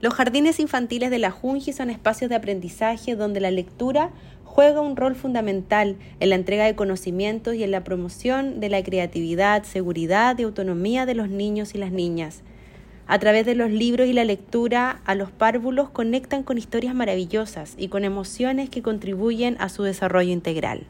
Los jardines infantiles de la Junji son espacios de aprendizaje donde la lectura juega un rol fundamental en la entrega de conocimientos y en la promoción de la creatividad, seguridad y autonomía de los niños y las niñas. A través de los libros y la lectura, a los párvulos conectan con historias maravillosas y con emociones que contribuyen a su desarrollo integral.